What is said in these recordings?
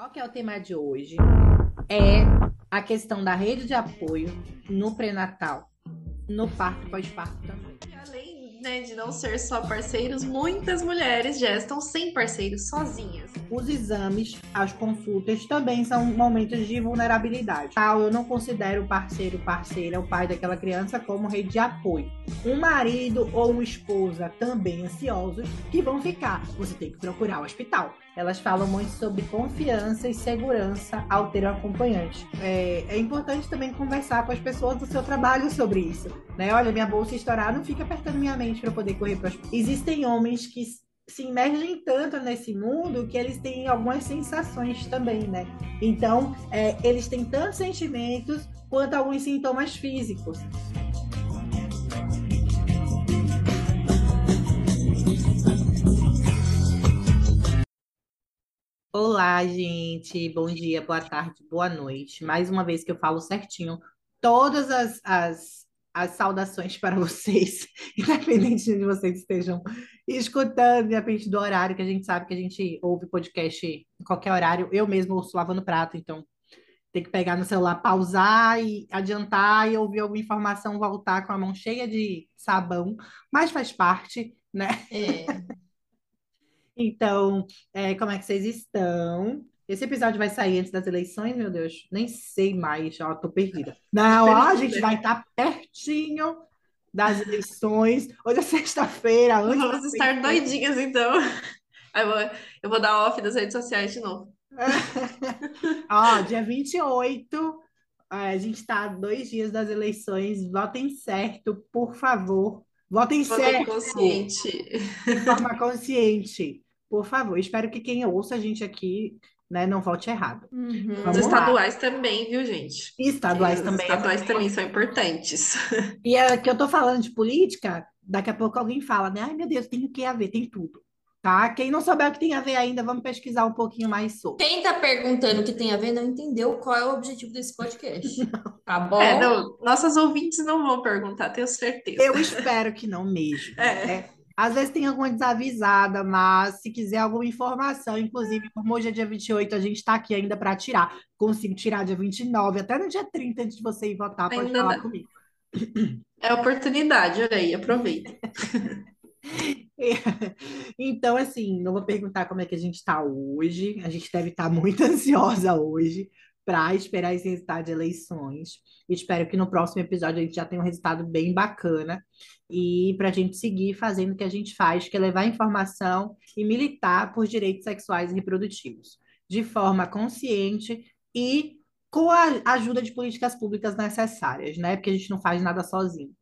Qual que é o tema de hoje? É a questão da rede de apoio no pré-natal, no parto e pós-parto também. Além né, de não ser só parceiros, muitas mulheres já estão sem parceiros, sozinhas. Os exames, as consultas também são momentos de vulnerabilidade. Eu não considero o parceiro, parceira, o pai daquela criança como rede de apoio. Um marido ou uma esposa também ansiosos que vão ficar. Você tem que procurar o hospital. Elas falam muito sobre confiança e segurança ao ter um acompanhante. É, é importante também conversar com as pessoas do seu trabalho sobre isso. Né? Olha, minha bolsa estourar, não fica apertando minha mente para poder correr para Existem homens que se imergem tanto nesse mundo que eles têm algumas sensações também, né? Então, é, eles têm tantos sentimentos quanto alguns sintomas físicos. Olá, gente. Bom dia, boa tarde, boa noite. Mais uma vez que eu falo certinho todas as, as, as saudações para vocês, independente de vocês estejam escutando, independente do horário, que a gente sabe que a gente ouve podcast em qualquer horário. Eu mesmo ouço lavando prato, então tem que pegar no celular, pausar e adiantar e ouvir alguma informação, voltar com a mão cheia de sabão, mas faz parte, né? É. Então, é, como é que vocês estão? Esse episódio vai sair antes das eleições, meu Deus, nem sei mais, ó, tô perdida. Não, ó, a gente vai estar tá pertinho das eleições. Hoje é sexta-feira, Vamos estar doidinhas, então. Eu vou, eu vou dar off das redes sociais de novo. Ó, dia 28, a gente está dois dias das eleições. Votem certo, por favor. Votem Votem certo. consciente. De forma consciente. Por favor. Espero que quem ouça a gente aqui né, não vote errado. Uhum. Os estaduais lá. também, viu, gente? E estaduais Os também. estaduais também são importantes. E é que eu tô falando de política, daqui a pouco alguém fala, né? Ai, meu Deus, tem o que a ver, tem tudo tá? Quem não souber o que tem a ver ainda, vamos pesquisar um pouquinho mais sobre. Quem tá perguntando o que tem a ver não entendeu qual é o objetivo desse podcast. Tá bom? É, não, nossas ouvintes não vão perguntar, tenho certeza. Eu espero que não mesmo. É. né? Às vezes tem alguma desavisada, mas se quiser alguma informação, inclusive, como hoje é dia 28, a gente está aqui ainda para tirar. Consigo tirar dia 29, até no dia 30, antes de você ir votar, pode Ainda falar dá. comigo. É oportunidade, olha aí, aproveita. Então, assim, não vou perguntar como é que a gente está hoje. A gente deve estar muito ansiosa hoje para esperar esse resultado de eleições. Espero que no próximo episódio a gente já tenha um resultado bem bacana e para a gente seguir fazendo o que a gente faz, que é levar informação e militar por direitos sexuais e reprodutivos, de forma consciente e com a ajuda de políticas públicas necessárias, né? Porque a gente não faz nada sozinho.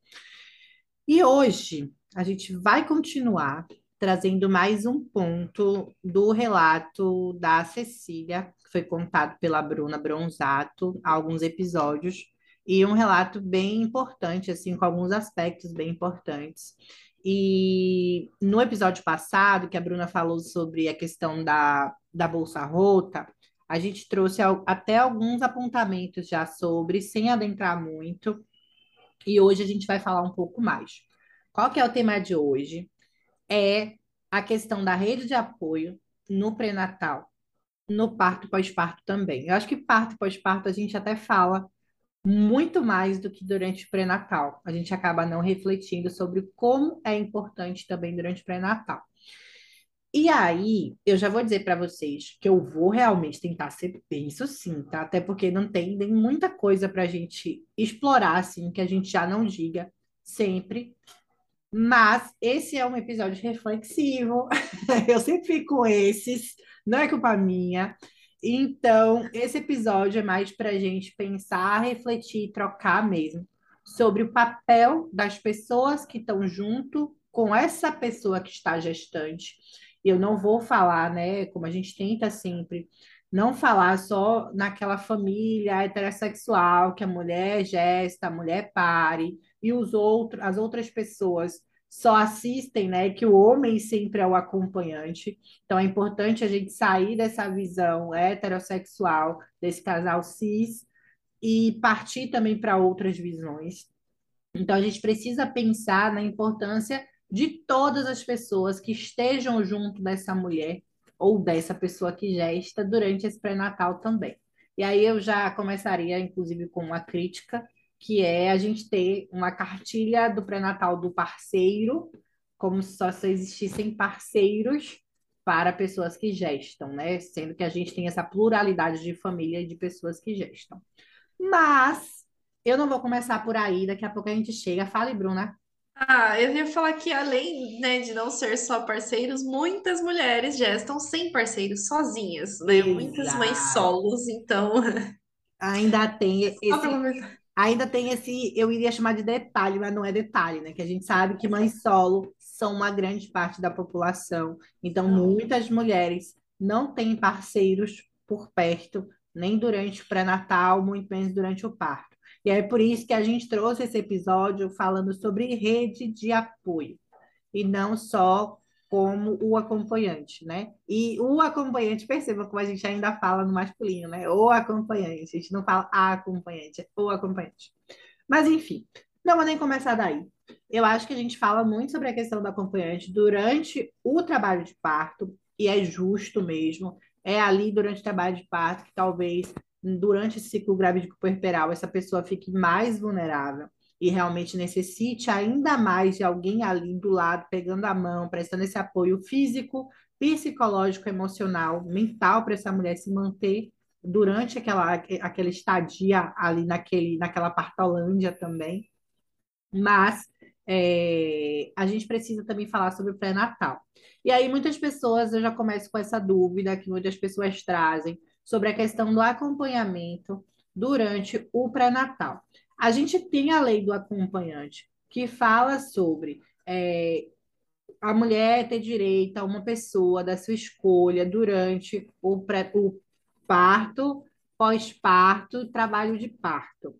E hoje a gente vai continuar trazendo mais um ponto do relato da Cecília, que foi contado pela Bruna Bronzato há alguns episódios, e um relato bem importante, assim, com alguns aspectos bem importantes. E no episódio passado, que a Bruna falou sobre a questão da, da bolsa rota, a gente trouxe até alguns apontamentos já sobre, sem adentrar muito, e hoje a gente vai falar um pouco mais. Qual que é o tema de hoje? É a questão da rede de apoio no pré-natal, no parto pós-parto também. Eu acho que parto pós-parto a gente até fala muito mais do que durante o pré-natal. A gente acaba não refletindo sobre como é importante também durante o pré-natal. E aí, eu já vou dizer para vocês que eu vou realmente tentar ser bem sucinta, até porque não tem nem muita coisa para a gente explorar, assim, que a gente já não diga sempre. Mas esse é um episódio reflexivo. Eu sempre fico com esses, não é culpa minha. Então, esse episódio é mais para a gente pensar, refletir, trocar mesmo sobre o papel das pessoas que estão junto com essa pessoa que está gestante. Eu não vou falar, né, como a gente tenta sempre, não falar só naquela família heterossexual que a mulher gesta, a mulher pare e os outros, as outras pessoas só assistem, né? Que o homem sempre é o acompanhante. Então é importante a gente sair dessa visão heterossexual desse casal cis e partir também para outras visões. Então a gente precisa pensar na importância de todas as pessoas que estejam junto dessa mulher ou dessa pessoa que gesta durante esse pré-natal também. E aí eu já começaria, inclusive, com uma crítica, que é a gente ter uma cartilha do pré-natal do parceiro, como se só existissem parceiros para pessoas que gestam, né? Sendo que a gente tem essa pluralidade de família e de pessoas que gestam. Mas eu não vou começar por aí, daqui a pouco a gente chega. Fale, Bruna. Ah, eu ia falar que além, né, de não ser só parceiros, muitas mulheres gestam sem parceiros, sozinhas, né? Muitas mães Exato. solos, então, Ainda tem esse. Ainda tem esse, eu iria chamar de detalhe, mas não é detalhe, né? Que a gente sabe que mães solo são uma grande parte da população. Então, muitas mulheres não têm parceiros por perto, nem durante o pré-natal, muito menos durante o parto. E é por isso que a gente trouxe esse episódio falando sobre rede de apoio, e não só como o acompanhante, né? E o acompanhante, perceba como a gente ainda fala no masculino, né? O acompanhante, a gente não fala a acompanhante, é o acompanhante. Mas enfim, não vou nem começar daí. Eu acho que a gente fala muito sobre a questão do acompanhante durante o trabalho de parto, e é justo mesmo. É ali durante o trabalho de parto que talvez durante esse ciclo grávido puerperal essa pessoa fique mais vulnerável e realmente necessite ainda mais de alguém ali do lado, pegando a mão, prestando esse apoio físico, psicológico, emocional, mental para essa mulher se manter durante aquela, aquela estadia ali naquele, naquela partolândia também. Mas é, a gente precisa também falar sobre o pré-natal. E aí, muitas pessoas, eu já começo com essa dúvida que muitas pessoas trazem sobre a questão do acompanhamento durante o pré-natal. A gente tem a lei do acompanhante, que fala sobre é, a mulher ter direito a uma pessoa da sua escolha durante o, pré, o parto, pós-parto trabalho de parto.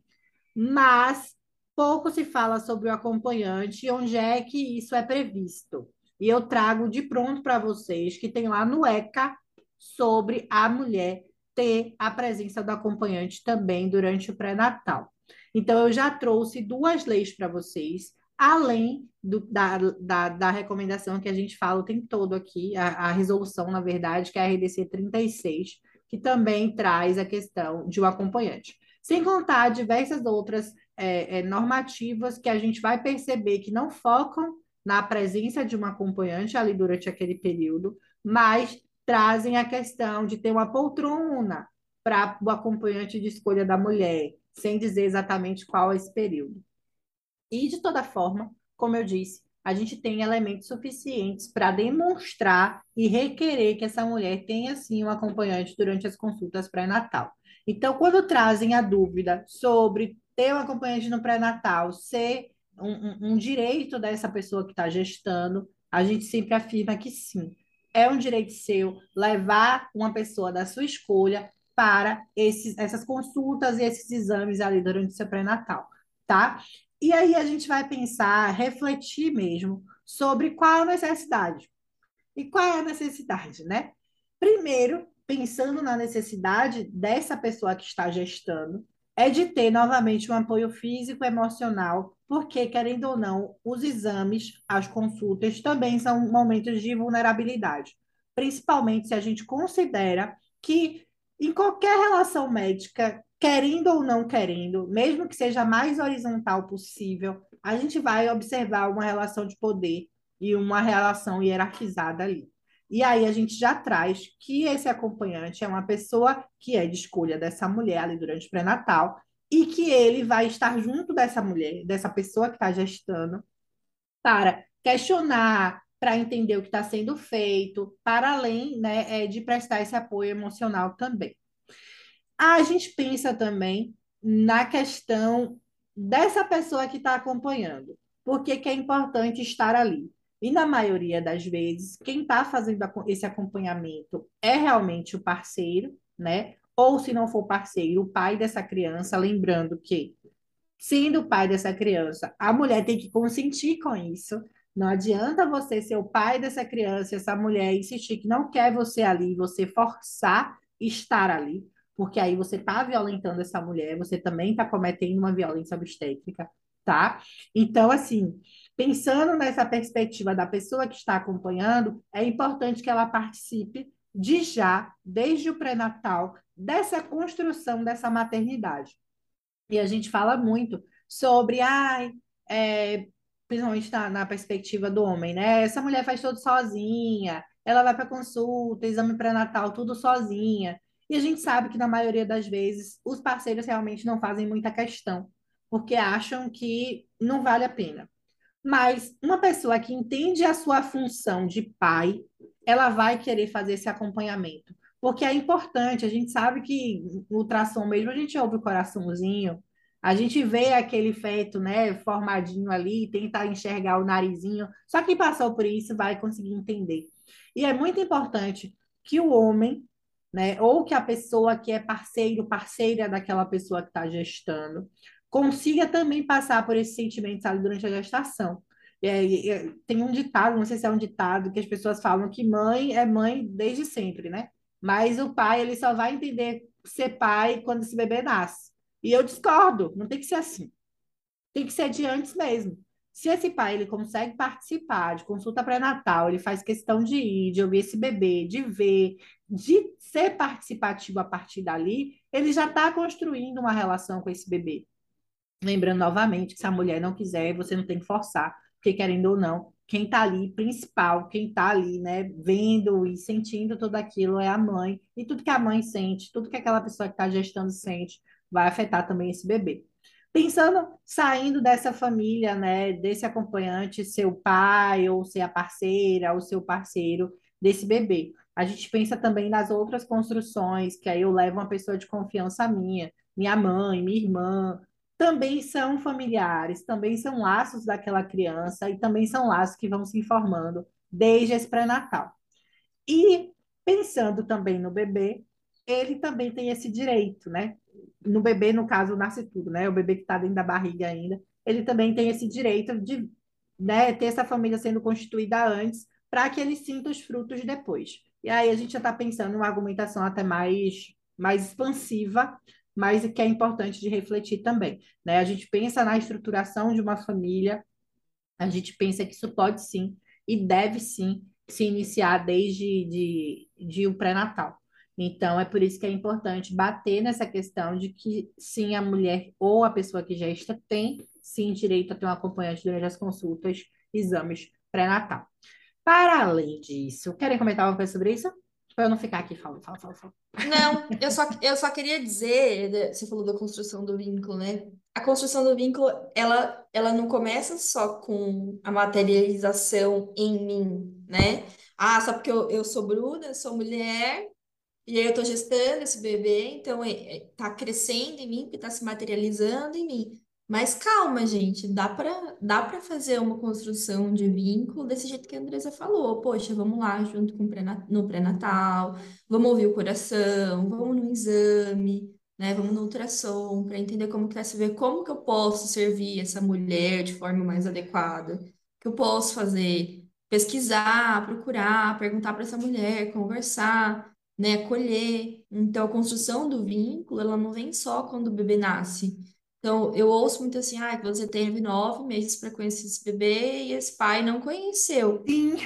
Mas pouco se fala sobre o acompanhante e onde é que isso é previsto. E eu trago de pronto para vocês que tem lá no ECA sobre a mulher ter a presença do acompanhante também durante o pré-natal. Então, eu já trouxe duas leis para vocês, além do, da, da, da, recomendação que a gente fala o tempo todo aqui, a, a resolução, na verdade, que é a RDC 36, que também traz a questão de um acompanhante. Sem contar diversas outras é, é, normativas que a gente vai perceber que não focam na presença de um acompanhante ali durante aquele período, mas trazem a questão de ter uma poltrona para o acompanhante de escolha da mulher, sem dizer exatamente qual é esse período. E, de toda forma, como eu disse, a gente tem elementos suficientes para demonstrar e requerer que essa mulher tenha, sim, um acompanhante durante as consultas pré-natal. Então, quando trazem a dúvida sobre ter um acompanhante no pré-natal ser um, um, um direito dessa pessoa que está gestando, a gente sempre afirma que sim é um direito seu levar uma pessoa da sua escolha para esses, essas consultas e esses exames ali durante o seu pré-natal, tá? E aí a gente vai pensar, refletir mesmo sobre qual a necessidade. E qual é a necessidade, né? Primeiro, pensando na necessidade dessa pessoa que está gestando, é de ter novamente um apoio físico emocional, porque, querendo ou não, os exames, as consultas também são momentos de vulnerabilidade, principalmente se a gente considera que em qualquer relação médica, querendo ou não querendo, mesmo que seja mais horizontal possível, a gente vai observar uma relação de poder e uma relação hierarquizada ali. E aí a gente já traz que esse acompanhante é uma pessoa que é de escolha dessa mulher ali durante o pré-natal e que ele vai estar junto dessa mulher, dessa pessoa que está gestando, para questionar, para entender o que está sendo feito, para além né, é, de prestar esse apoio emocional também. A gente pensa também na questão dessa pessoa que está acompanhando. Por que, é importante estar ali? E na maioria das vezes, quem está fazendo esse acompanhamento é realmente o parceiro, né? Ou se não for parceiro, o pai dessa criança, lembrando que, sendo o pai dessa criança, a mulher tem que consentir com isso. Não adianta você ser o pai dessa criança, essa mulher insistir que não quer você ali, você forçar estar ali, porque aí você está violentando essa mulher, você também está cometendo uma violência obstétrica, tá? Então, assim, pensando nessa perspectiva da pessoa que está acompanhando, é importante que ela participe de já, desde o pré-natal, dessa construção dessa maternidade. E a gente fala muito sobre, ai, é, principalmente na, na perspectiva do homem, né? Essa mulher faz tudo sozinha, ela vai para consulta, exame pré-natal, tudo sozinha. E a gente sabe que na maioria das vezes os parceiros realmente não fazem muita questão, porque acham que não vale a pena. Mas uma pessoa que entende a sua função de pai, ela vai querer fazer esse acompanhamento. Porque é importante, a gente sabe que no ultrassom mesmo a gente ouve o coraçãozinho, a gente vê aquele feto, né, formadinho ali, tenta enxergar o narizinho. Só quem passou por isso vai conseguir entender. E é muito importante que o homem, né, ou que a pessoa que é parceiro, parceira daquela pessoa que está gestando, consiga também passar por esses sentimentos ali durante a gestação. É, tem um ditado, não sei se é um ditado, que as pessoas falam que mãe é mãe desde sempre, né? Mas o pai, ele só vai entender ser pai quando esse bebê nasce. E eu discordo, não tem que ser assim. Tem que ser de antes mesmo. Se esse pai ele consegue participar de consulta pré-natal, ele faz questão de ir, de ouvir esse bebê, de ver, de ser participativo a partir dali, ele já está construindo uma relação com esse bebê. Lembrando novamente que se a mulher não quiser, você não tem que forçar, porque querendo ou não, quem está ali, principal, quem está ali, né, vendo e sentindo tudo aquilo é a mãe, e tudo que a mãe sente, tudo que aquela pessoa que está gestando sente, vai afetar também esse bebê. Pensando, saindo dessa família, né, desse acompanhante, seu pai, ou ser a parceira, ou seu parceiro desse bebê. A gente pensa também nas outras construções, que aí eu levo uma pessoa de confiança minha, minha mãe, minha irmã, também são familiares, também são laços daquela criança e também são laços que vão se formando desde esse pré-natal. E pensando também no bebê, ele também tem esse direito, né? No bebê, no caso, nasce tudo, né? O bebê que está dentro da barriga ainda, ele também tem esse direito de né, ter essa família sendo constituída antes, para que ele sinta os frutos depois. E aí a gente já está pensando em uma argumentação até mais, mais expansiva, mas que é importante de refletir também. Né? A gente pensa na estruturação de uma família, a gente pensa que isso pode sim e deve sim se iniciar desde de, de o pré-natal. Então, é por isso que é importante bater nessa questão de que sim, a mulher ou a pessoa que gesta tem sim direito a ter um acompanhante durante as consultas, exames pré-natal. Para além disso, querem comentar alguma coisa sobre isso? Para eu não ficar aqui falando, falando, falando, falando. Não, eu só, eu só queria dizer, né, você falou da construção do vínculo, né? A construção do vínculo, ela, ela não começa só com a materialização em mim, né? Ah, só porque eu, eu sou Bruna, sou mulher, e aí eu tô gestando esse bebê, então é, é, tá crescendo em mim, porque tá se materializando em mim. Mas calma, gente, dá para dá para fazer uma construção de vínculo desse jeito que a Andresa falou. Poxa, vamos lá junto com pré no pré-natal, vamos ouvir o coração, vamos no exame, né? Vamos no ultrassom para entender como que tá se ver, como que eu posso servir essa mulher de forma mais adequada, que eu posso fazer, pesquisar, procurar, perguntar para essa mulher, conversar, né, acolher. Então, a construção do vínculo, ela não vem só quando o bebê nasce então, eu ouço muito assim, ah, você teve nove meses para conhecer esse bebê e esse pai não conheceu. Sim.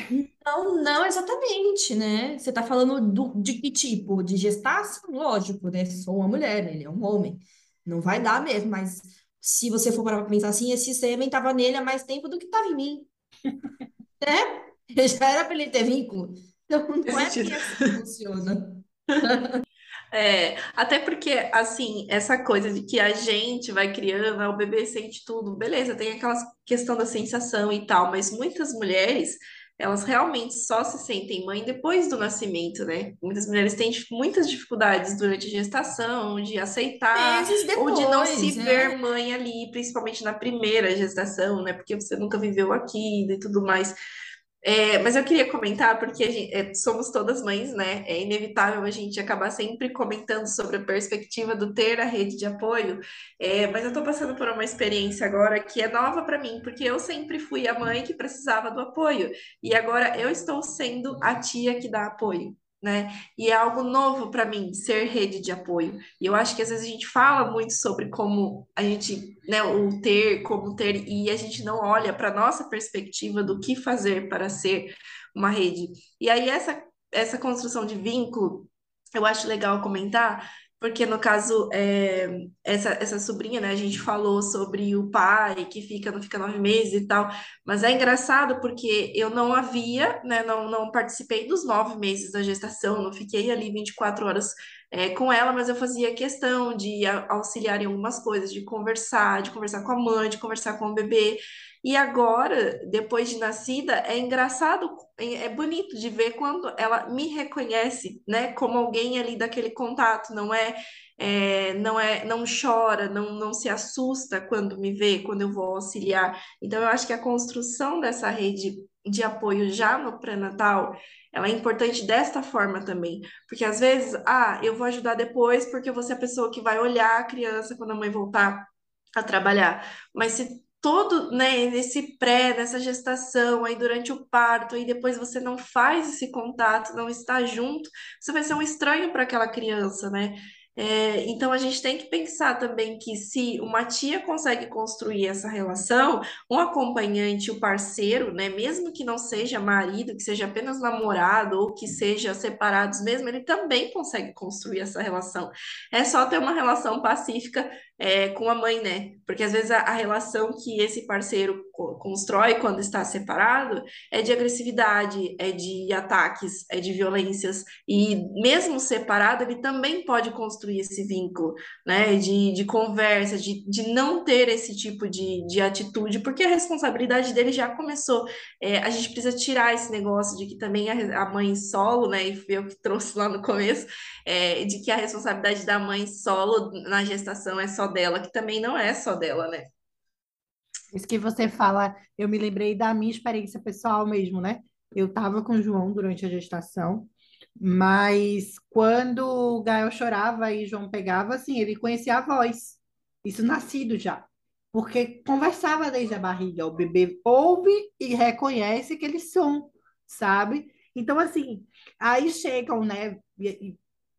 Não, não exatamente, né? Você está falando do, de que tipo? De gestação? Lógico, né? Sou uma mulher, ele é um homem. Não vai dar mesmo, mas se você for para pensar assim, esse sêmen estava nele há mais tempo do que estava em mim. né? Já era para ele ter vínculo. Então, não é assim que funciona. É, até porque, assim, essa coisa de que a gente vai criando, o bebê sente tudo, beleza, tem aquela questão da sensação e tal, mas muitas mulheres, elas realmente só se sentem mãe depois do nascimento, né? Muitas mulheres têm muitas dificuldades durante a gestação, de aceitar, depois, ou de não se ver mãe ali, principalmente na primeira gestação, né? Porque você nunca viveu aquilo e tudo mais. É, mas eu queria comentar, porque gente, é, somos todas mães, né? É inevitável a gente acabar sempre comentando sobre a perspectiva do ter a rede de apoio. É, mas eu estou passando por uma experiência agora que é nova para mim, porque eu sempre fui a mãe que precisava do apoio, e agora eu estou sendo a tia que dá apoio né? E é algo novo para mim ser rede de apoio. E eu acho que às vezes a gente fala muito sobre como a gente, né, o ter, como ter, e a gente não olha para nossa perspectiva do que fazer para ser uma rede. E aí essa essa construção de vínculo, eu acho legal comentar, porque no caso, é, essa, essa sobrinha, né, a gente falou sobre o pai que fica, não fica nove meses e tal, mas é engraçado porque eu não havia, né, não, não participei dos nove meses da gestação, não fiquei ali 24 horas é, com ela, mas eu fazia questão de auxiliar em algumas coisas, de conversar, de conversar com a mãe, de conversar com o bebê. E agora, depois de nascida, é engraçado, é bonito de ver quando ela me reconhece, né, como alguém ali daquele contato, não é, é, não é, não chora, não, não se assusta quando me vê, quando eu vou auxiliar. Então, eu acho que a construção dessa rede de apoio já no pré-natal, ela é importante desta forma também, porque às vezes, ah, eu vou ajudar depois porque vou ser a pessoa que vai olhar a criança quando a mãe voltar a trabalhar. Mas se todo, né, nesse pré, nessa gestação, aí durante o parto, aí depois você não faz esse contato, não está junto, você vai ser um estranho para aquela criança, né? É, então a gente tem que pensar também que se uma tia consegue construir essa relação, um acompanhante, o parceiro, né, mesmo que não seja marido, que seja apenas namorado ou que seja separados mesmo, ele também consegue construir essa relação. É só ter uma relação pacífica é, com a mãe, né? Porque às vezes a, a, relação que esse parceiro constrói quando está separado é de agressividade, é de ataques, é de violências. E mesmo separado, ele também pode construir esse vínculo, né? De, de conversa, de, de não ter esse tipo de, de atitude, porque a responsabilidade dele já começou. É, a gente precisa tirar esse negócio de que também a, a mãe solo, né? E foi eu que trouxe lá no começo, é, de que a responsabilidade da mãe solo na gestação é só dela, que também não é só dela, né? Isso que você fala, eu me lembrei da minha experiência pessoal mesmo, né? Eu estava com o João durante a gestação, mas quando o Gael chorava e João pegava, assim, ele conhecia a voz. Isso nascido já. Porque conversava desde a barriga. O bebê ouve e reconhece aquele som, sabe? Então, assim, aí chegam, né? E,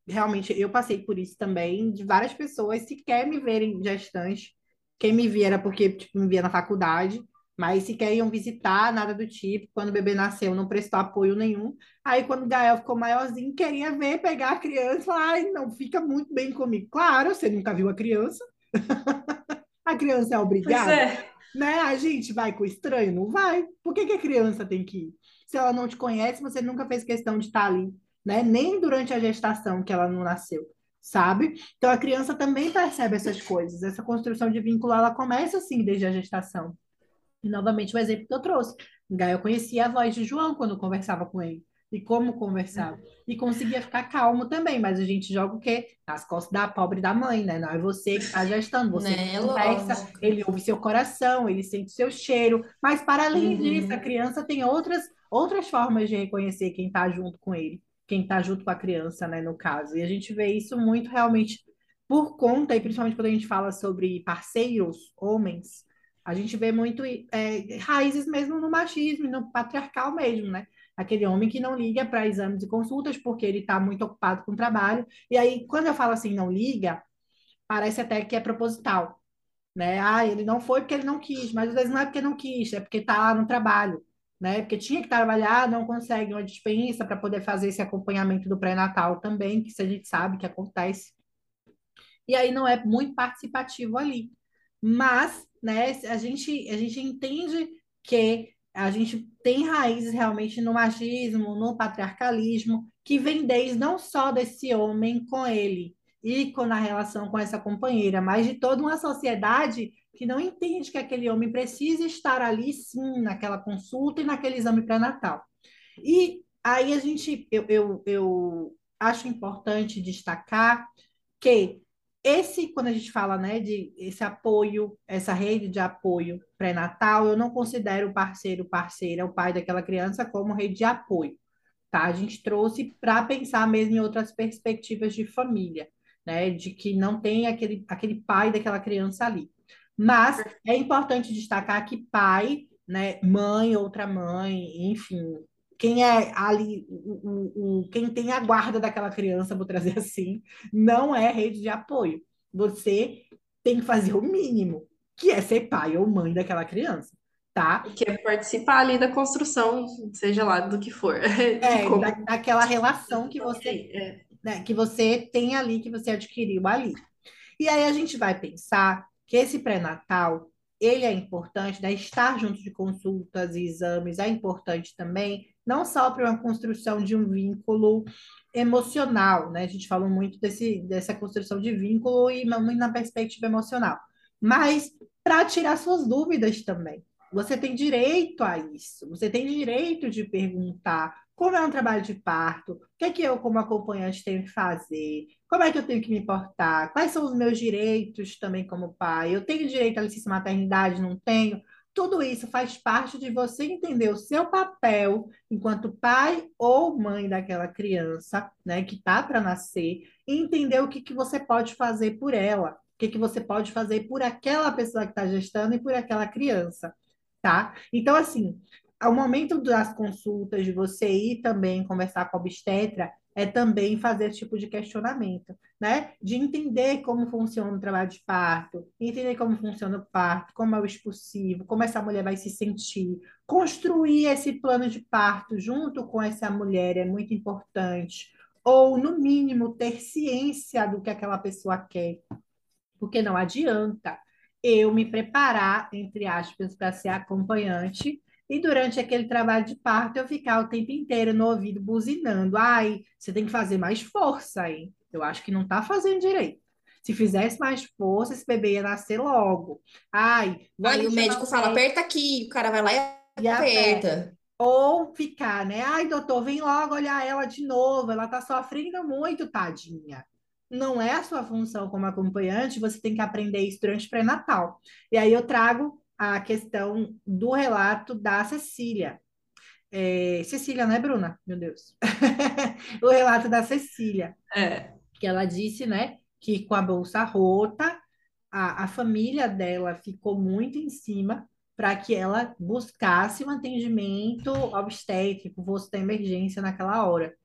realmente eu passei por isso também, de várias pessoas sequer me verem gestante. Quem me via era porque tipo, me via na faculdade, mas sequer iam visitar, nada do tipo. Quando o bebê nasceu, não prestou apoio nenhum. Aí, quando o Gael ficou maiorzinho, queria ver, pegar a criança e falar: ai, não, fica muito bem comigo. Claro, você nunca viu a criança. a criança é obrigada. É. Né? A gente vai com o estranho? Não vai. Por que, que a criança tem que ir? Se ela não te conhece, você nunca fez questão de estar ali né? Nem durante a gestação que ela não nasceu, sabe? Então a criança também percebe essas coisas. Essa construção de vínculo ela começa assim desde a gestação. E novamente o exemplo que eu trouxe. Eu conhecia a voz de João quando conversava com ele e como conversava. E conseguia ficar calmo também, mas a gente joga o quê? Nas costas da pobre da mãe, né? Não é você que está gestando, você né? conversa, ele ouve seu coração, ele sente seu cheiro, mas para além uhum. disso, a criança tem outras, outras formas de reconhecer quem está junto com ele quem está junto com a criança, né, no caso. E a gente vê isso muito realmente por conta, e principalmente quando a gente fala sobre parceiros, homens, a gente vê muito é, raízes mesmo no machismo, no patriarcal mesmo, né? Aquele homem que não liga para exames e consultas porque ele está muito ocupado com o trabalho. E aí, quando eu falo assim, não liga, parece até que é proposital, né? Ah, ele não foi porque ele não quis, mas às vezes não é porque não quis, é porque está lá no trabalho né? Porque tinha que trabalhar, não consegue uma dispensa para poder fazer esse acompanhamento do pré-natal também, que a gente sabe que acontece. E aí não é muito participativo ali. Mas, né, a gente, a gente entende que a gente tem raízes realmente no machismo, no patriarcalismo, que vem desde não só desse homem com ele e com a relação com essa companheira, mas de toda uma sociedade que não entende que aquele homem precisa estar ali, sim, naquela consulta e naquele exame pré-natal. E aí a gente, eu, eu, eu acho importante destacar que esse, quando a gente fala, né, de esse apoio, essa rede de apoio pré-natal, eu não considero o parceiro, parceira, o pai daquela criança como rede de apoio, tá? A gente trouxe para pensar mesmo em outras perspectivas de família, né, de que não tem aquele, aquele pai daquela criança ali. Mas é importante destacar que pai, né, mãe, outra mãe, enfim, quem é ali, o, o, quem tem a guarda daquela criança, vou trazer assim, não é rede de apoio. Você tem que fazer o mínimo, que é ser pai ou mãe daquela criança. tá? Que é participar ali da construção, seja lá do que for, É, como da, daquela relação que você, é, né, que você tem ali, que você adquiriu ali. E aí a gente vai pensar que esse pré-natal, ele é importante, né? Estar junto de consultas e exames é importante também, não só para uma construção de um vínculo emocional, né? A gente falou muito desse, dessa construção de vínculo e muito na perspectiva emocional, mas para tirar suas dúvidas também. Você tem direito a isso, você tem direito de perguntar como é um trabalho de parto, o que é que eu, como acompanhante, tenho que fazer, como é que eu tenho que me importar, quais são os meus direitos também como pai, eu tenho direito à licença maternidade, não tenho? Tudo isso faz parte de você entender o seu papel enquanto pai ou mãe daquela criança, né, que está para nascer, e entender o que, que você pode fazer por ela, o que, que você pode fazer por aquela pessoa que está gestando e por aquela criança tá? Então, assim, ao momento das consultas, de você ir também conversar com a obstetra, é também fazer esse tipo de questionamento, né? De entender como funciona o trabalho de parto, entender como funciona o parto, como é o expulsivo, como essa mulher vai se sentir. Construir esse plano de parto junto com essa mulher é muito importante. Ou, no mínimo, ter ciência do que aquela pessoa quer. Porque não adianta eu me preparar, entre aspas, para ser acompanhante, e durante aquele trabalho de parto eu ficar o tempo inteiro no ouvido buzinando. Ai, você tem que fazer mais força aí. Eu acho que não está fazendo direito. Se fizesse mais força, esse bebê ia nascer logo. Ai, Aí o médico fala, aperta aqui, o cara vai lá e, e aperta. aperta. Ou ficar, né? Ai, doutor, vem logo olhar ela de novo, ela tá sofrendo muito, tadinha não é a sua função como acompanhante, você tem que aprender isso durante pré-natal. E aí eu trago a questão do relato da Cecília. É, Cecília, não é Bruna? Meu Deus. o relato da Cecília. É. Que ela disse, né, que com a bolsa rota, a, a família dela ficou muito em cima para que ela buscasse um atendimento obstétrico, fosse da emergência naquela hora.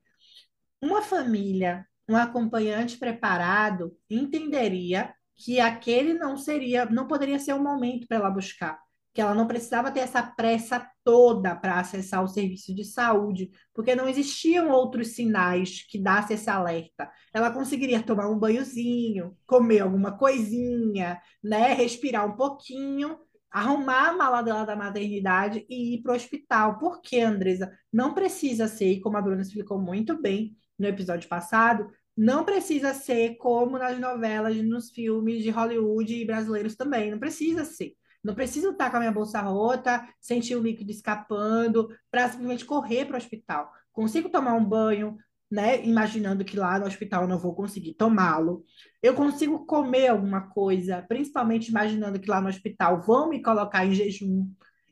Uma família um acompanhante preparado entenderia que aquele não seria, não poderia ser o momento para ela buscar, que ela não precisava ter essa pressa toda para acessar o serviço de saúde, porque não existiam outros sinais que desse esse alerta. Ela conseguiria tomar um banhozinho, comer alguma coisinha, né, respirar um pouquinho, arrumar a mala dela da maternidade e ir para o hospital. Por quê, Andresa? Não precisa ser, como a Bruna explicou muito bem no episódio passado, não precisa ser como nas novelas, nos filmes de Hollywood e brasileiros também. Não precisa ser. Não preciso estar com a minha bolsa rota, sentir o líquido escapando, para simplesmente correr para o hospital. Consigo tomar um banho, né? Imaginando que lá no hospital eu não vou conseguir tomá-lo. Eu consigo comer alguma coisa, principalmente imaginando que lá no hospital vão me colocar em jejum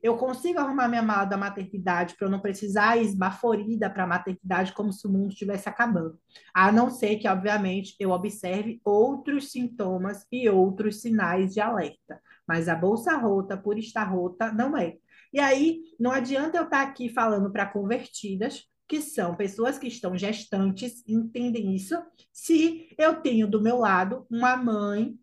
eu consigo arrumar minha mala da maternidade para eu não precisar esbaforida para a maternidade como se o mundo estivesse acabando. A não ser que, obviamente, eu observe outros sintomas e outros sinais de alerta. Mas a bolsa rota, por estar rota, não é. E aí, não adianta eu estar aqui falando para convertidas, que são pessoas que estão gestantes, entendem isso, se eu tenho do meu lado uma mãe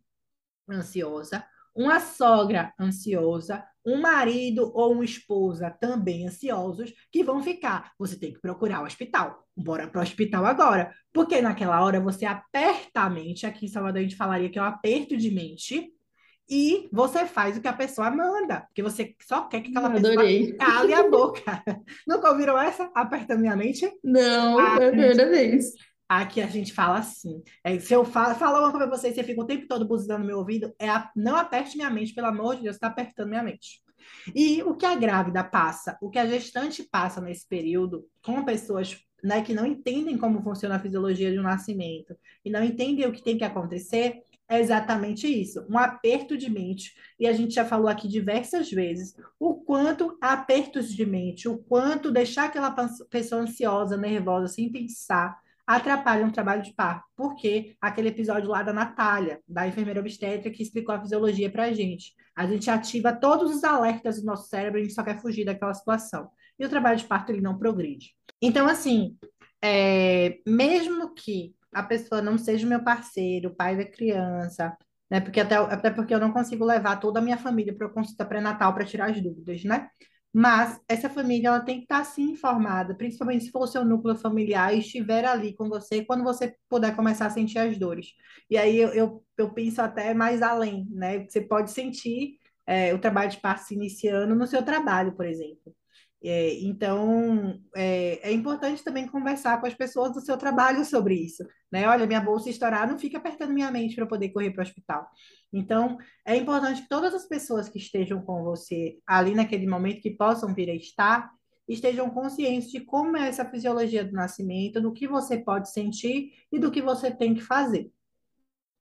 ansiosa, uma sogra ansiosa, um marido ou uma esposa também ansiosos que vão ficar. Você tem que procurar o hospital. Bora para o hospital agora. Porque naquela hora você aperta a mente. Aqui em Salvador a gente falaria que é um aperto de mente. E você faz o que a pessoa manda. Porque você só quer que aquela Adorei. pessoa cale a boca. Nunca ouviram essa? Apertando minha mente? Não, é a primeira vez. Aqui a gente fala assim. É, se eu falo, falo uma coisa pra vocês, você fica o tempo todo buzinando meu ouvido, é a, não aperte minha mente, pelo amor de Deus, está apertando minha mente. E o que a grávida passa, o que a gestante passa nesse período, com pessoas né, que não entendem como funciona a fisiologia de um nascimento e não entendem o que tem que acontecer, é exatamente isso, um aperto de mente. E a gente já falou aqui diversas vezes o quanto apertos de mente, o quanto deixar aquela pessoa ansiosa, nervosa, sem pensar, atrapalham o trabalho de parto, porque aquele episódio lá da Natália, da enfermeira obstétrica, que explicou a fisiologia para a gente. A gente ativa todos os alertas do nosso cérebro, a gente só quer fugir daquela situação. E o trabalho de parto, ele não progride. Então, assim, é, mesmo que a pessoa não seja meu parceiro, pai da criança, né? Porque até, até porque eu não consigo levar toda a minha família para consulta pré-natal para tirar as dúvidas, né? Mas essa família ela tem que estar sim informada, principalmente se for o seu núcleo familiar e estiver ali com você quando você puder começar a sentir as dores. E aí eu, eu, eu penso até mais além, né? Você pode sentir é, o trabalho de parto se iniciando no seu trabalho, por exemplo. É, então, é, é, importante também conversar com as pessoas do seu trabalho sobre isso. Né? Olha, minha bolsa estourar, não fica apertando minha mente para poder correr para o hospital. Então, é importante que todas as pessoas que estejam com você ali naquele momento, que possam vir a estar, estejam conscientes de como é essa fisiologia do nascimento, do que você pode sentir e do que você tem que fazer.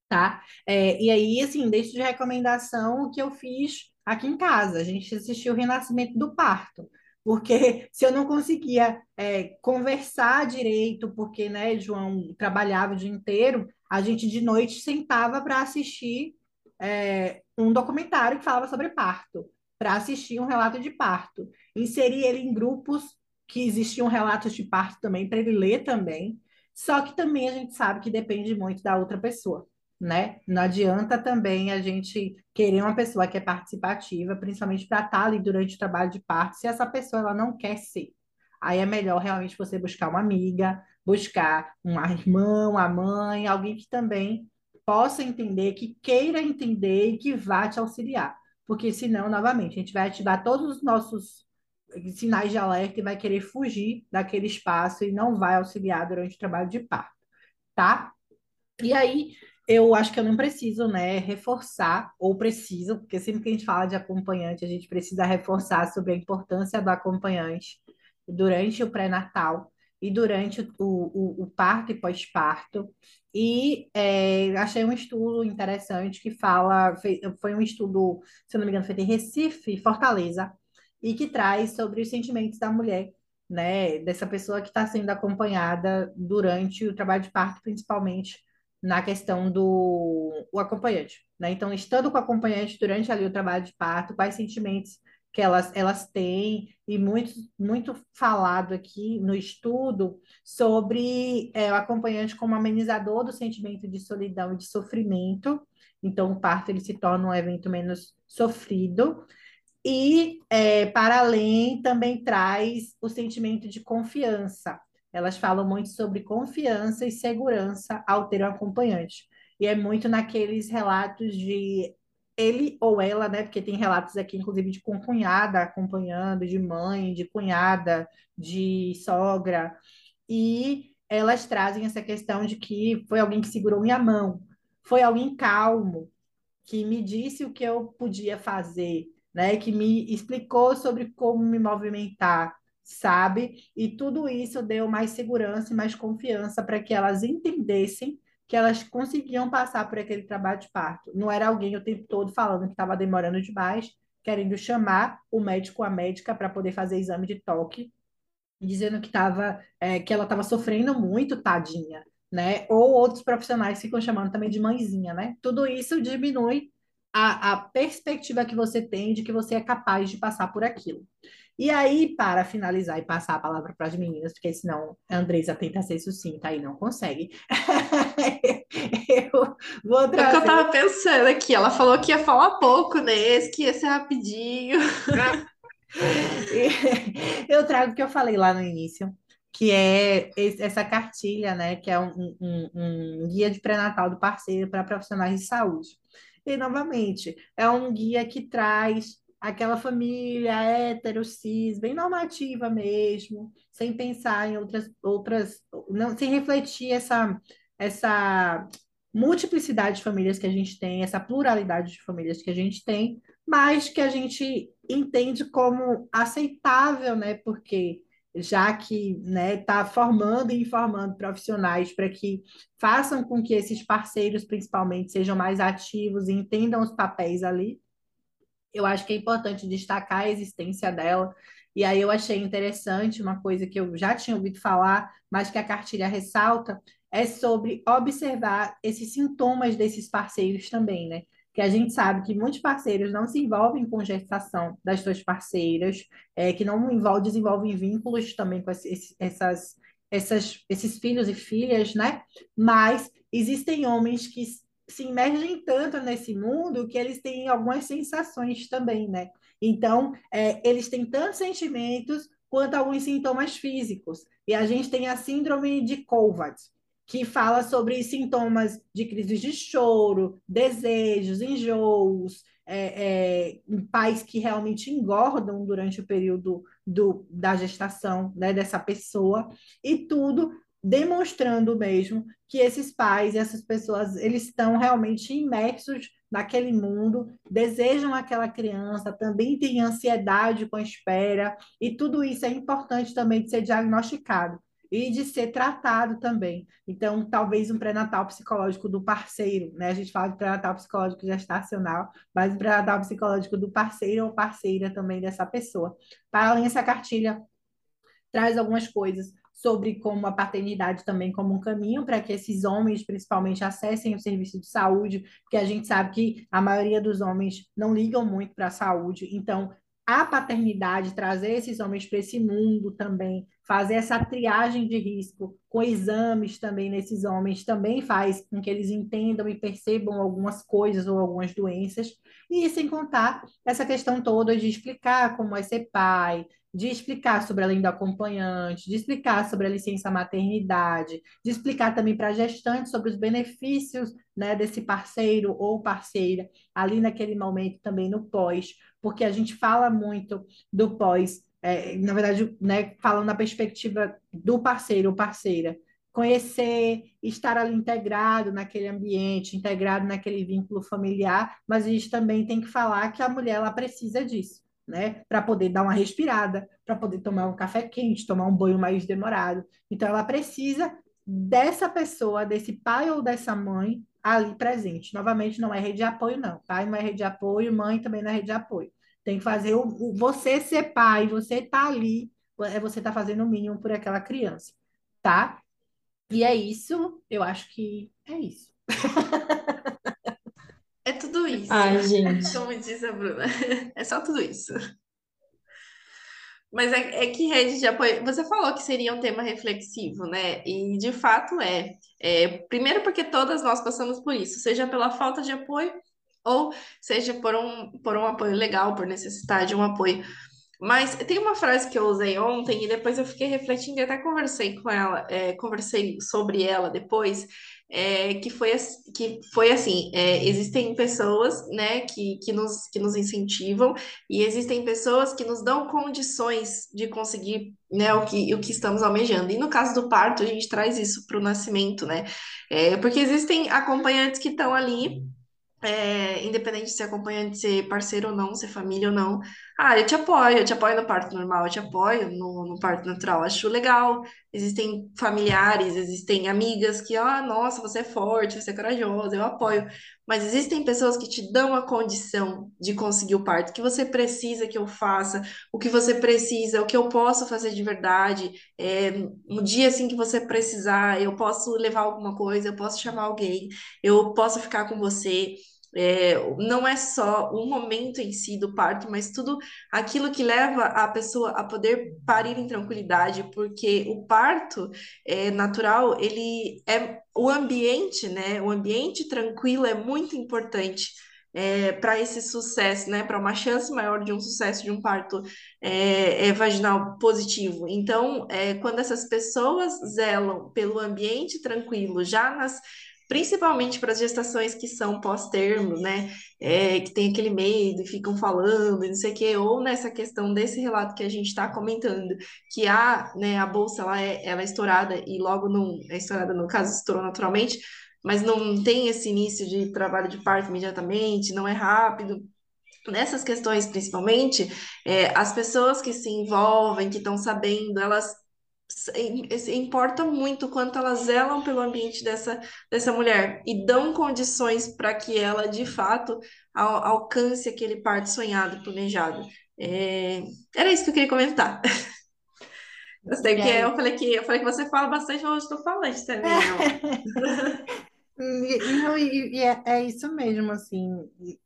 Tá? É, e aí, assim, deixo de recomendação o que eu fiz aqui em casa. A gente assistiu o renascimento do parto porque se eu não conseguia é, conversar direito, porque, né, João trabalhava o dia inteiro, a gente de noite sentava para assistir é, um documentário que falava sobre parto, para assistir um relato de parto. Inseri ele em grupos que existiam relatos de parto também, para ele ler também. Só que também a gente sabe que depende muito da outra pessoa né? Não adianta também a gente querer uma pessoa que é participativa, principalmente para estar ali durante o trabalho de parto, se essa pessoa ela não quer ser. Aí é melhor realmente você buscar uma amiga, buscar um irmão, uma mãe, alguém que também possa entender, que queira entender e que vá te auxiliar. Porque senão, novamente, a gente vai ativar todos os nossos sinais de alerta e vai querer fugir daquele espaço e não vai auxiliar durante o trabalho de parto, tá? E aí, eu acho que eu não preciso, né, reforçar, ou preciso, porque sempre que a gente fala de acompanhante, a gente precisa reforçar sobre a importância do acompanhante durante o pré-natal e durante o, o, o parto e pós-parto. E é, achei um estudo interessante que fala, foi um estudo, se não me engano, feito em Recife, Fortaleza, e que traz sobre os sentimentos da mulher, né, dessa pessoa que está sendo acompanhada durante o trabalho de parto, principalmente na questão do o acompanhante, né? Então, estando com o acompanhante durante ali o trabalho de parto, quais sentimentos que elas, elas têm, e muito, muito falado aqui no estudo sobre é, o acompanhante como amenizador do sentimento de solidão e de sofrimento. Então, o parto ele se torna um evento menos sofrido. E, é, para além, também traz o sentimento de confiança, elas falam muito sobre confiança e segurança ao ter um acompanhante. E é muito naqueles relatos de ele ou ela, né? Porque tem relatos aqui, inclusive, de concunhada acompanhando, de mãe, de cunhada, de sogra. E elas trazem essa questão de que foi alguém que segurou minha mão, foi alguém calmo, que me disse o que eu podia fazer, né? Que me explicou sobre como me movimentar, sabe? E tudo isso deu mais segurança e mais confiança para que elas entendessem que elas conseguiam passar por aquele trabalho de parto. Não era alguém o tempo todo falando que estava demorando demais, querendo chamar o médico ou a médica para poder fazer exame de toque, dizendo que tava, é, que ela estava sofrendo muito, tadinha, né? Ou outros profissionais ficam chamando também de mãezinha, né? Tudo isso diminui a, a perspectiva que você tem de que você é capaz de passar por aquilo. E aí, para finalizar e passar a palavra para as meninas, porque senão a Andresa tenta ser sucinta e não consegue. eu vou trazer... É o que eu estava pensando aqui. Ela falou que ia falar pouco nesse, que ia ser rapidinho. eu trago o que eu falei lá no início, que é essa cartilha, né? Que é um, um, um guia de pré-natal do parceiro para profissionais de saúde. E, novamente, é um guia que traz aquela família hétero, cis, bem normativa mesmo, sem pensar em outras, outras não, sem refletir essa, essa multiplicidade de famílias que a gente tem, essa pluralidade de famílias que a gente tem, mas que a gente entende como aceitável, né? Porque já que né, está formando e informando profissionais para que façam com que esses parceiros, principalmente, sejam mais ativos e entendam os papéis ali, eu acho que é importante destacar a existência dela. E aí eu achei interessante uma coisa que eu já tinha ouvido falar, mas que a cartilha ressalta, é sobre observar esses sintomas desses parceiros também, né? Que a gente sabe que muitos parceiros não se envolvem com gestação das suas parceiras, é, que não envolvem, desenvolvem vínculos também com esses, essas, essas, esses filhos e filhas, né? Mas existem homens que se imergem tanto nesse mundo que eles têm algumas sensações também, né? Então, é, eles têm tantos sentimentos quanto alguns sintomas físicos. E a gente tem a síndrome de Kovacs, que fala sobre sintomas de crises de choro, desejos, enjoos, é, é, pais que realmente engordam durante o período do, da gestação né, dessa pessoa, e tudo demonstrando mesmo que esses pais e essas pessoas eles estão realmente imersos naquele mundo, desejam aquela criança, também têm ansiedade com a espera, e tudo isso é importante também de ser diagnosticado e de ser tratado também. Então, talvez um pré-natal psicológico do parceiro, né? A gente fala de pré-natal psicológico gestacional, mas um pré-natal psicológico do parceiro ou parceira também dessa pessoa. Para além dessa cartilha, traz algumas coisas sobre como a paternidade também como um caminho para que esses homens, principalmente, acessem o serviço de saúde, porque a gente sabe que a maioria dos homens não ligam muito para a saúde, então a paternidade, trazer esses homens para esse mundo também, fazer essa triagem de risco com exames também nesses homens, também faz com que eles entendam e percebam algumas coisas ou algumas doenças, e sem contar essa questão toda de explicar como é ser pai, de explicar sobre a lei do acompanhante, de explicar sobre a licença maternidade, de explicar também para a gestante sobre os benefícios né, desse parceiro ou parceira ali naquele momento também no pós, porque a gente fala muito do pós, é, na verdade, né, falando na perspectiva do parceiro ou parceira, conhecer, estar ali integrado naquele ambiente, integrado naquele vínculo familiar, mas a gente também tem que falar que a mulher ela precisa disso né? Para poder dar uma respirada, para poder tomar um café quente, tomar um banho mais demorado. Então, ela precisa dessa pessoa, desse pai ou dessa mãe ali presente. Novamente, não é rede de apoio, não. Pai não é rede de apoio, mãe também não é rede de apoio. Tem que fazer o, o você ser pai, você tá ali, é você tá fazendo o mínimo por aquela criança, tá? E é isso, eu acho que é isso. Tudo isso. Ai, gente. Como diz a Bruna. É só tudo isso. Mas é, é que rede de apoio. Você falou que seria um tema reflexivo, né? E de fato é. é. Primeiro, porque todas nós passamos por isso, seja pela falta de apoio, ou seja por um, por um apoio legal, por necessidade de um apoio. Mas tem uma frase que eu usei ontem e depois eu fiquei refletindo e até conversei com ela, é, conversei sobre ela depois, é, que, foi, que foi assim, é, existem pessoas, né, que, que, nos, que nos incentivam e existem pessoas que nos dão condições de conseguir, né, o que, o que estamos almejando. E no caso do parto, a gente traz isso para o nascimento, né, é, porque existem acompanhantes que estão ali é, independente de ser acompanhante, ser parceiro ou não, ser família ou não. Ah, eu te apoio, eu te apoio no parto normal, eu te apoio no, no parto natural, acho legal. Existem familiares, existem amigas que, ah, nossa, você é forte, você é corajosa, eu apoio. Mas existem pessoas que te dão a condição de conseguir o parto, que você precisa que eu faça, o que você precisa, o que eu posso fazer de verdade. É, no dia assim que você precisar, eu posso levar alguma coisa, eu posso chamar alguém, eu posso ficar com você. É, não é só o momento em si do parto, mas tudo aquilo que leva a pessoa a poder parir em tranquilidade, porque o parto é, natural, ele é o ambiente, né? O ambiente tranquilo é muito importante. É, para esse sucesso, né, para uma chance maior de um sucesso de um parto é, é vaginal positivo. Então, é, quando essas pessoas zelam pelo ambiente tranquilo, já nas principalmente para as gestações que são pós-termo, né? É, que tem aquele medo e ficam falando, não sei o quê, ou nessa questão desse relato que a gente está comentando, que a, né, a bolsa ela é, ela é estourada e logo não é estourada, no caso, estourou naturalmente, mas não tem esse início de trabalho de parto imediatamente, não é rápido. Nessas questões, principalmente, é, as pessoas que se envolvem, que estão sabendo, elas importa muito quanto elas zelam pelo ambiente dessa, dessa mulher e dão condições para que ela, de fato, al alcance aquele parto sonhado, planejado. É... Era isso que eu queria comentar. Eu sei que é. eu falei que eu falei que você fala bastante, mas hoje estou falando também. Não, e, e é, é, isso mesmo, assim.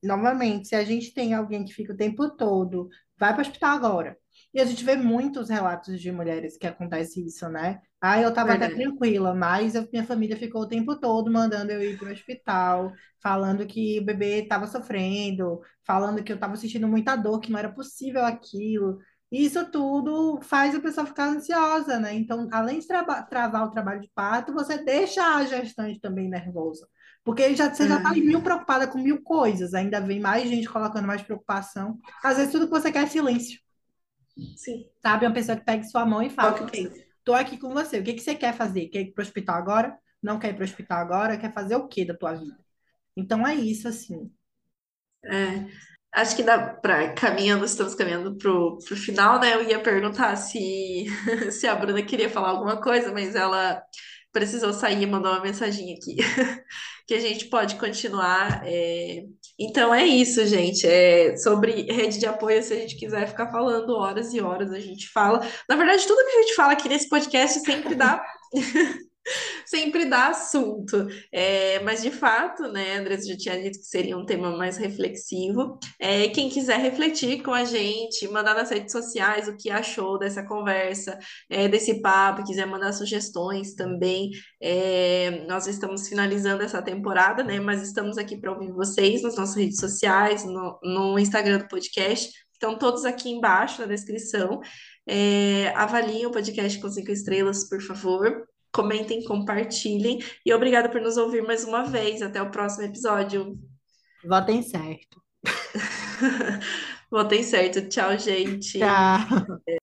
Novamente, se a gente tem alguém que fica o tempo todo, vai para o hospital agora, e a gente vê muitos relatos de mulheres que acontece isso, né? Aí eu tava até Verdade. tranquila, mas a minha família ficou o tempo todo mandando eu ir para o hospital, falando que o bebê estava sofrendo, falando que eu estava sentindo muita dor, que não era possível aquilo. E isso tudo faz a pessoa ficar ansiosa, né? Então, além de travar o trabalho de parto, você deixa a gestante também nervosa. Porque já, você já está É, mil preocupada com mil coisas, ainda vem mais gente colocando mais preocupação. Às vezes tudo que você quer é silêncio. Sim. Sabe? Uma pessoa que pega sua mão e fala, Ok. tô aqui com você, o que que você quer fazer? Quer ir pro hospital agora? Não quer ir pro hospital agora? Quer fazer o quê da tua vida? Então é isso, assim. É, acho que dá para caminhando, estamos caminhando pro, pro final, né? Eu ia perguntar se, se a Bruna queria falar alguma coisa, mas ela precisou sair e mandou uma mensagem aqui que a gente pode continuar. é. Então é isso, gente. É sobre rede de apoio, se a gente quiser ficar falando horas e horas, a gente fala. Na verdade, tudo que a gente fala aqui nesse podcast sempre dá Sempre dá assunto, É, mas de fato, né, Andressa já tinha dito que seria um tema mais reflexivo. É, quem quiser refletir com a gente, mandar nas redes sociais o que achou dessa conversa, é, desse papo, quiser mandar sugestões também. É, nós estamos finalizando essa temporada, né, mas estamos aqui para ouvir vocês nas nossas redes sociais, no, no Instagram do podcast. Estão todos aqui embaixo na descrição. É, avaliem o podcast com cinco estrelas, por favor. Comentem, compartilhem. E obrigada por nos ouvir mais uma vez. Até o próximo episódio. Votem certo. Votem certo. Tchau, gente. Tchau.